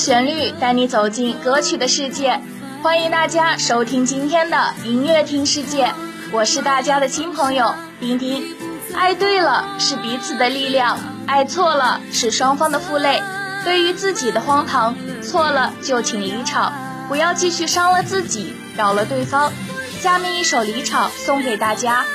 旋律带你走进歌曲的世界，欢迎大家收听今天的音乐听世界，我是大家的新朋友丁丁。爱对了是彼此的力量，爱错了是双方的负累。对于自己的荒唐，错了就请离场，不要继续伤了自己，扰了对方。下面一首《离场》送给大家。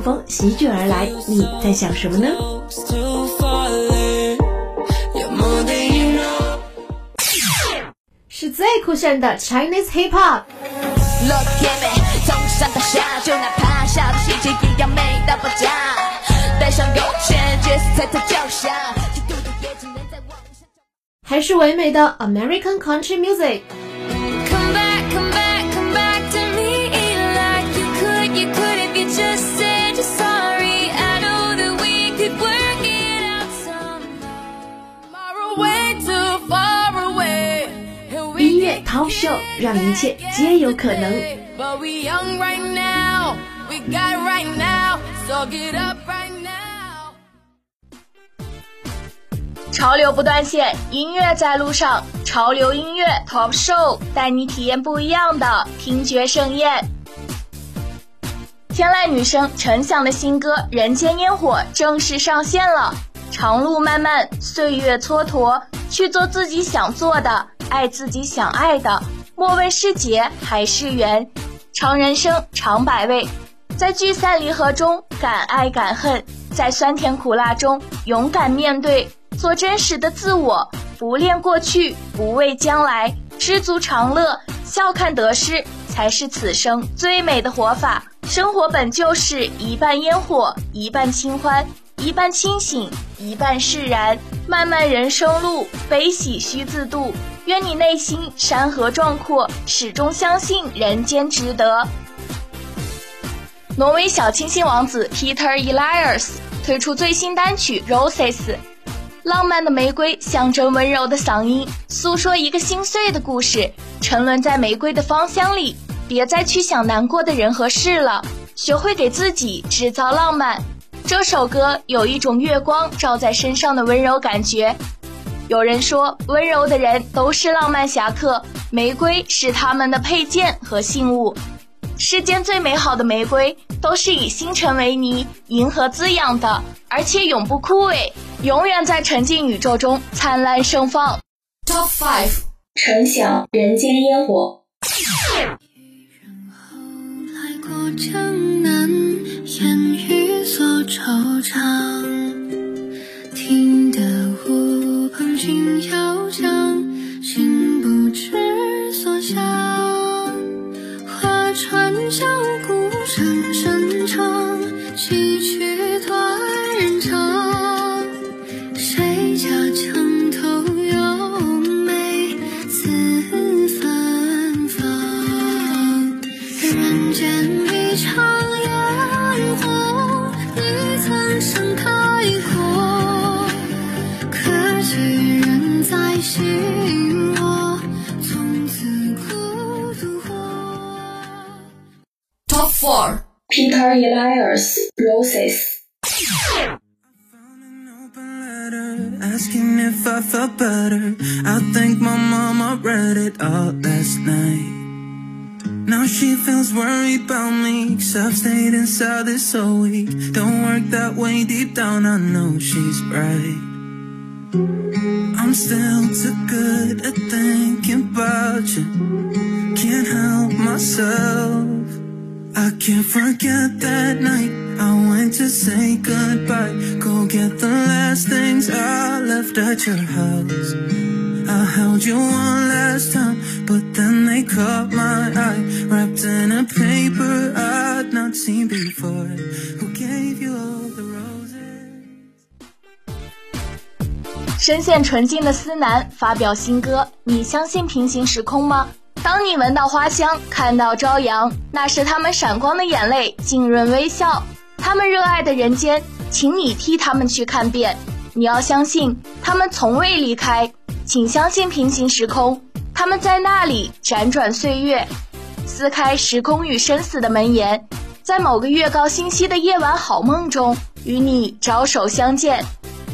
风席卷而来，你在想什么呢？是最酷炫的 Chinese Hip Hop。还是唯美的 American Country Music。音乐 Talk Show 让一切皆有可能。潮流不断线，音乐在路上。潮流音乐 Top Show 带你体验不一样的听觉盛宴。天籁女声陈翔的新歌《人间烟火》正式上线了。长路漫漫，岁月蹉跎，去做自己想做的，爱自己想爱的。莫问是劫还是缘，尝人生尝百味，在聚散离合中敢爱敢恨，在酸甜苦辣中勇敢面对。做真实的自我，不恋过去，不畏将来，知足常乐，笑看得失，才是此生最美的活法。生活本就是一半烟火，一半清欢，一半清醒，一半释然。漫漫人生路，悲喜须自度。愿你内心山河壮阔，始终相信人间值得。挪威小清新王子 Peter Elias 推出最新单曲 Roses。浪漫的玫瑰象征温柔的嗓音，诉说一个心碎的故事。沉沦在玫瑰的芳香里，别再去想难过的人和事了，学会给自己制造浪漫。这首歌有一种月光照在身上的温柔感觉。有人说，温柔的人都是浪漫侠客，玫瑰是他们的配件和信物。世间最美好的玫瑰，都是以星辰为泥、银河滋养的，而且永不枯萎，永远在沉浸宇宙中灿烂盛放。Top Five，陈翔《人间烟火》。烟雨锁惆怅，听得乌篷轻摇桨，心不知所向，画船箫鼓声。Elias, Roses. Asking if I felt better. I think my mama read it all last night. Now she feels worried about me, cause I've stayed inside this whole week. Don't work that way deep down, I know she's right. I'm still too good at thinking about you. Can't help myself. I can't forget that night I went to say goodbye. Go get the last things I left at your house. I held you one last time, but then they caught my eye. Wrapped in a paper I'd not seen before. Who gave you all the roses? 声线纯净的思南发表新歌，你相信平行时空吗？ 当你闻到花香，看到朝阳，那是他们闪光的眼泪，浸润微笑。他们热爱的人间，请你替他们去看遍。你要相信，他们从未离开，请相信平行时空，他们在那里辗转岁月，撕开时空与生死的门檐，在某个月高星稀的夜晚好梦中，与你招手相见。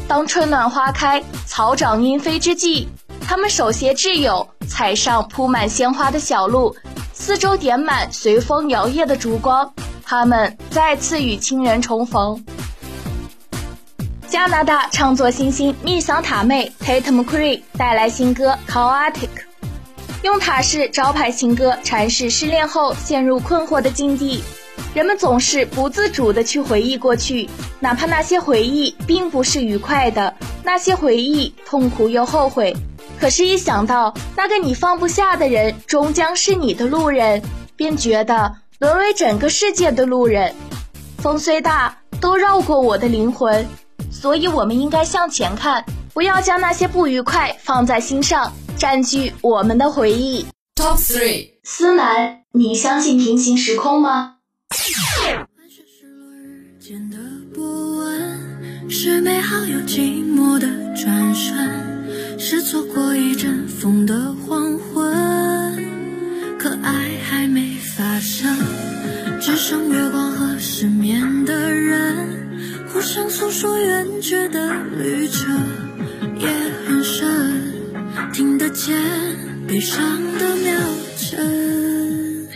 当春暖花开，草长莺飞之际。他们手携挚友，踩上铺满鲜花的小路，四周点满随风摇曳的烛光。他们再次与亲人重逢。加拿大创作新星密桑塔妹 Tate McCree 带来新歌《Chaotic》，用塔式招牌情歌阐释失恋后陷入困惑的境地。人们总是不自主地去回忆过去，哪怕那些回忆并不是愉快的，那些回忆痛苦又后悔。可是，一想到那个你放不下的人终将是你的路人，便觉得沦为整个世界的路人。风虽大，都绕过我的灵魂。所以，我们应该向前看，不要将那些不愉快放在心上，占据我们的回忆。Top three，思南，你相信平行时空吗？是美好又寂寞的转瞬。是错过一阵风的黄昏，可爱还没发生，只剩月光和失眠的人，互相诉说远去的旅程，夜很深，听得见悲伤的秒针，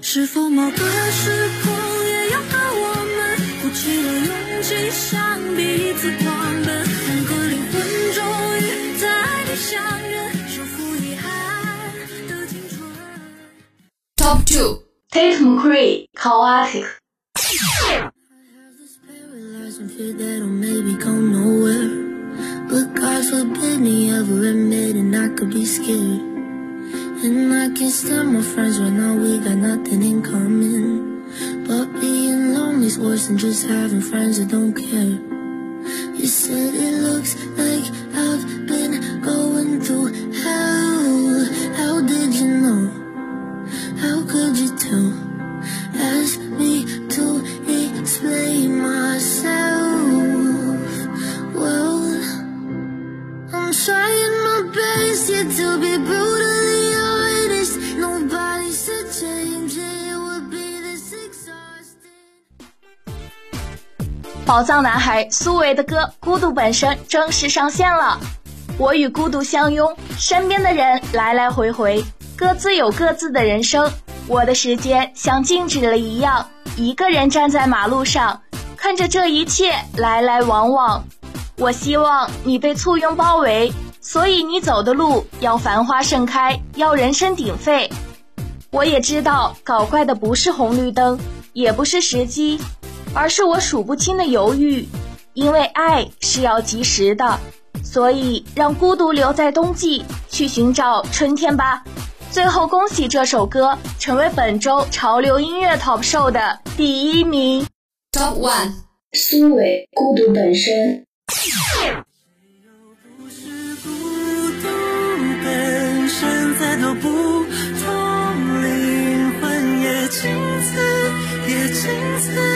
是否某个时空也有个我们，鼓起了勇气向彼此 two, Tate McCree, Chaotic. But ever admitting I could be scared. And I my friends we got nothing in common. But being lonely's worse than just having friends that don't care. You said it looks like I've been going through hell. How did you know? 宝藏男孩苏维的歌《孤独本身》正式上线了。我与孤独相拥，身边的人来来回回，各自有各自的人生。我的时间像静止了一样，一个人站在马路上，看着这一切来来往往。我希望你被簇拥包围，所以你走的路要繁花盛开，要人声鼎沸。我也知道，搞怪的不是红绿灯，也不是时机。而是我数不清的犹豫，因为爱是要及时的，所以让孤独留在冬季，去寻找春天吧。最后，恭喜这首歌成为本周潮流音乐 Top Show 的第一名。Top One，苏伟，孤独本身。也仅此一个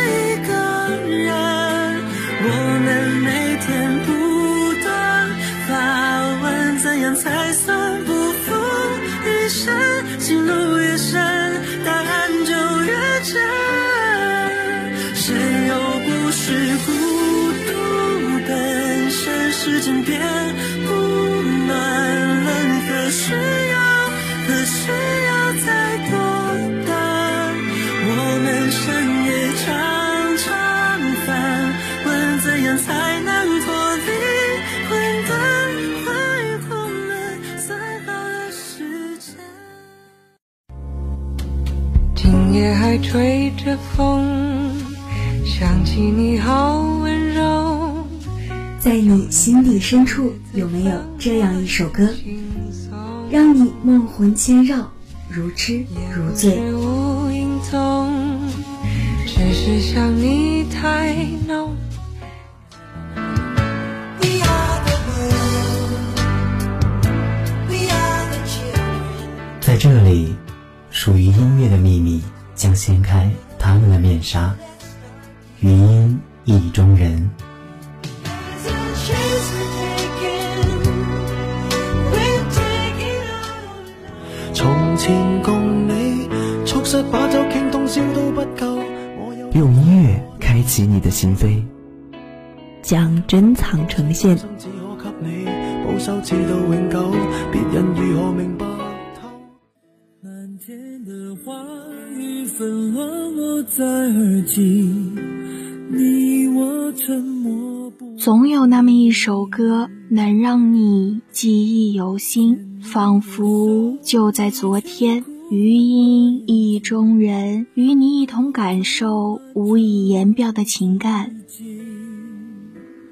今夜还吹着风，想起你好温柔。在你心底深处，有没有这样一首歌，让你梦魂牵绕，如痴如醉？无影踪，只是想你太浓。在这里，属于音乐的秘密将掀开他们的面纱。余音意中人。从前共你促膝把酒倾通宵都不够，我有用音乐开启你的心扉，将珍藏呈现。只可给你保守至到永久，别人纷乱落在耳，总有那么一首歌，能让你记忆犹新，仿佛就在昨天。余音意中人，与你一同感受无以言表的情感。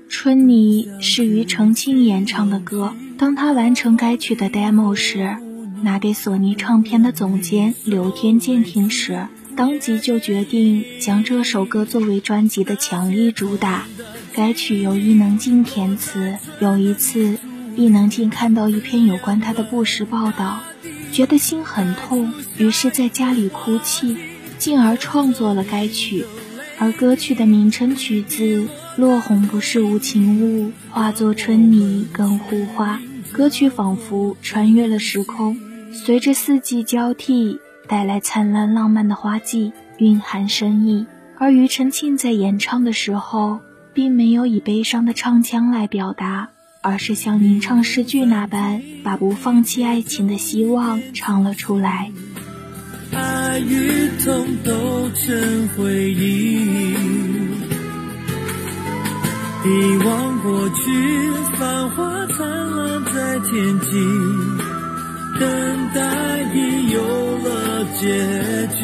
春泥是庾澄庆演唱的歌。当他完成该曲的 demo 时，拿给索尼唱片的总监刘天健听时，当即就决定将这首歌作为专辑的强力主打。该曲由伊能静填词。有一次，伊能静看到一篇有关她的不实报道，觉得心很痛，于是在家里哭泣，进而创作了该曲。而歌曲的名称取自“落红不是无情物，化作春泥更护花”。歌曲仿佛穿越了时空，随着四季交替，带来灿烂浪漫的花季，蕴含深意。而庾澄庆在演唱的时候，并没有以悲伤的唱腔来表达，而是像吟唱诗句那般，把不放弃爱情的希望唱了出来。爱与痛都成回忆，遗忘过去，繁华灿烂在天际，等待已有了结局。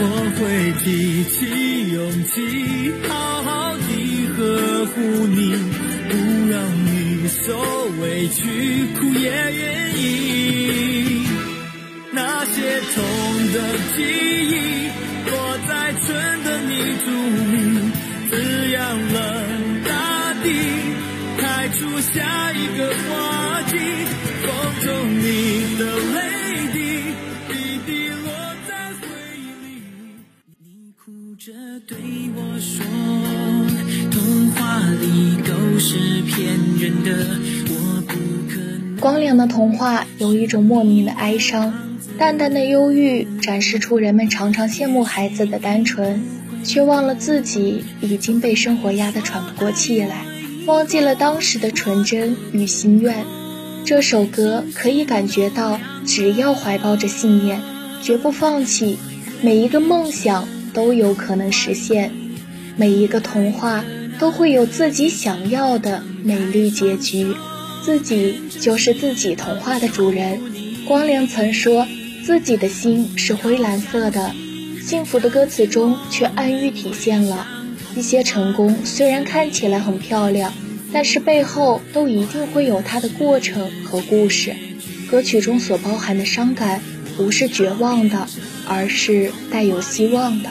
我会提起勇气，好好地呵护你，不让你受委屈，哭也愿意。那些痛的记忆，落在春的泥土里，滋养了大地，开出下一个花对我说，童话里都是骗人的，我不可。光良的童话有一种莫名的哀伤。淡淡的忧郁展示出人们常常羡慕孩子的单纯，却忘了自己已经被生活压得喘不过气来，忘记了当时的纯真与心愿。这首歌可以感觉到，只要怀抱着信念，绝不放弃，每一个梦想都有可能实现，每一个童话都会有自己想要的美丽结局，自己就是自己童话的主人。光良曾说。自己的心是灰蓝色的，幸福的歌词中却暗喻体现了一些成功。虽然看起来很漂亮，但是背后都一定会有它的过程和故事。歌曲中所包含的伤感，不是绝望的，而是带有希望的。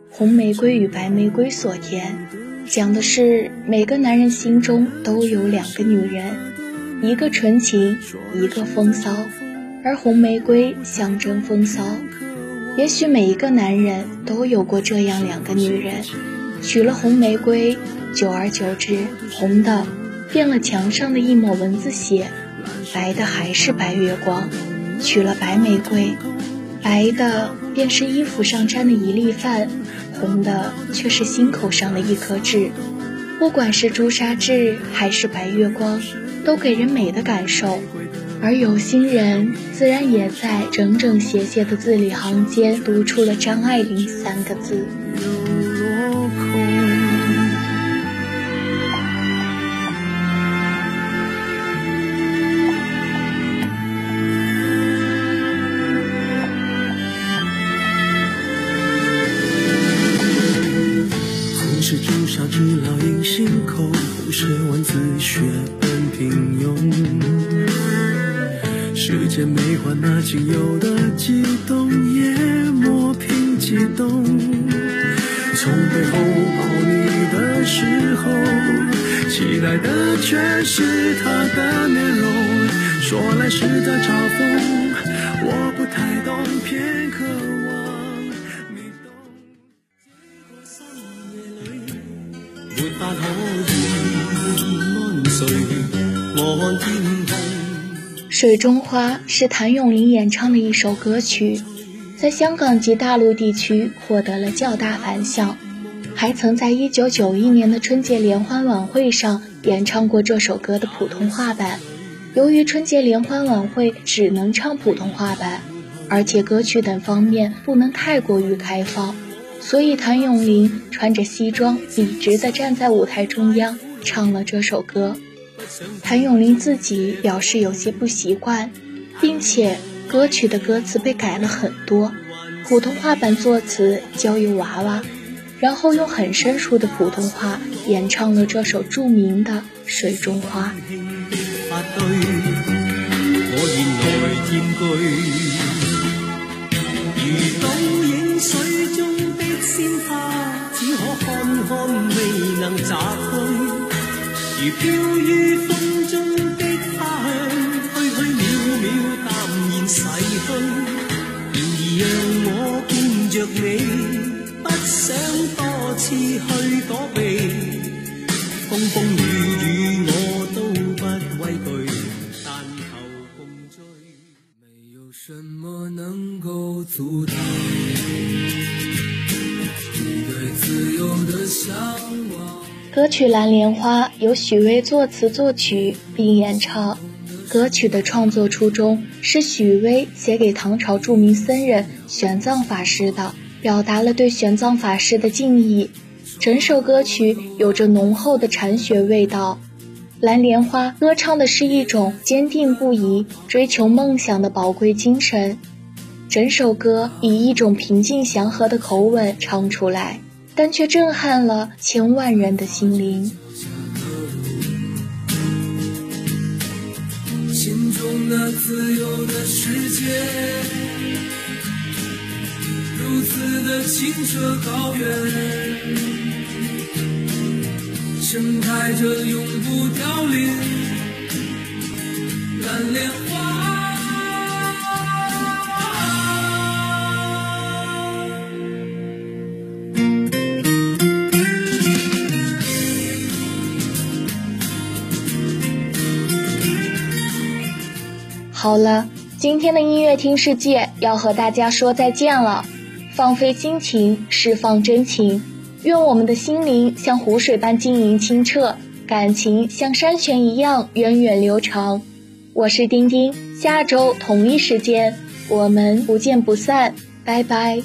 红玫瑰与白玫瑰》所填，讲的是每个男人心中都有两个女人，一个纯情，一个风骚，而红玫瑰象征风骚。也许每一个男人都有过这样两个女人，娶了红玫瑰，久而久之，红的变了墙上的一抹蚊子血。白的还是白月光，娶了白玫瑰，白的便是衣服上沾的一粒饭，红的却是心口上的一颗痣。不管是朱砂痣还是白月光，都给人美的感受。而有心人自然也在整整斜斜的字里行间读出了张爱玲三个字。却是他的面容。说来是在嘲讽，我不太懂，偏渴望你懂。经过深夜里，没法可，《水中花》是谭咏麟演唱的一首歌曲，在香港及大陆地区获得了较大反响，还曾在1991年的春节联欢晚会上演唱过这首歌的普通话版。由于春节联欢晚会只能唱普通话版，而且歌曲等方面不能太过于开放，所以谭咏麟穿着西装，笔直地站在舞台中央唱了这首歌。谭咏麟自己表示有些不习惯，并且歌曲的歌词被改了很多，普通话版作词交由娃娃，然后用很生疏的普通话演唱了这首著名的《水中花》。如飘于风中的花香，虚虚渺渺淡然逝去。然而让我见着你，想多次去躲避。风风雨雨我都不畏惧，但求共醉。没有什么能够阻挡你对自由的向往。歌曲《蓝莲花》由许巍作词作曲并演唱。歌曲的创作初衷是许巍写给唐朝著名僧人玄奘法师的，表达了对玄奘法师的敬意。整首歌曲有着浓厚的禅学味道。《蓝莲花》歌唱的是一种坚定不移追求梦想的宝贵精神。整首歌以一种平静祥和的口吻唱出来。但却震撼了千万人的心灵。心中那自由的世界，如此的清澈高远，盛开着永不凋零蓝莲花。好了，今天的音乐听世界要和大家说再见了。放飞心情，释放真情，愿我们的心灵像湖水般晶莹清澈，感情像山泉一样源远流长。我是丁丁，下周同一时间我们不见不散，拜拜。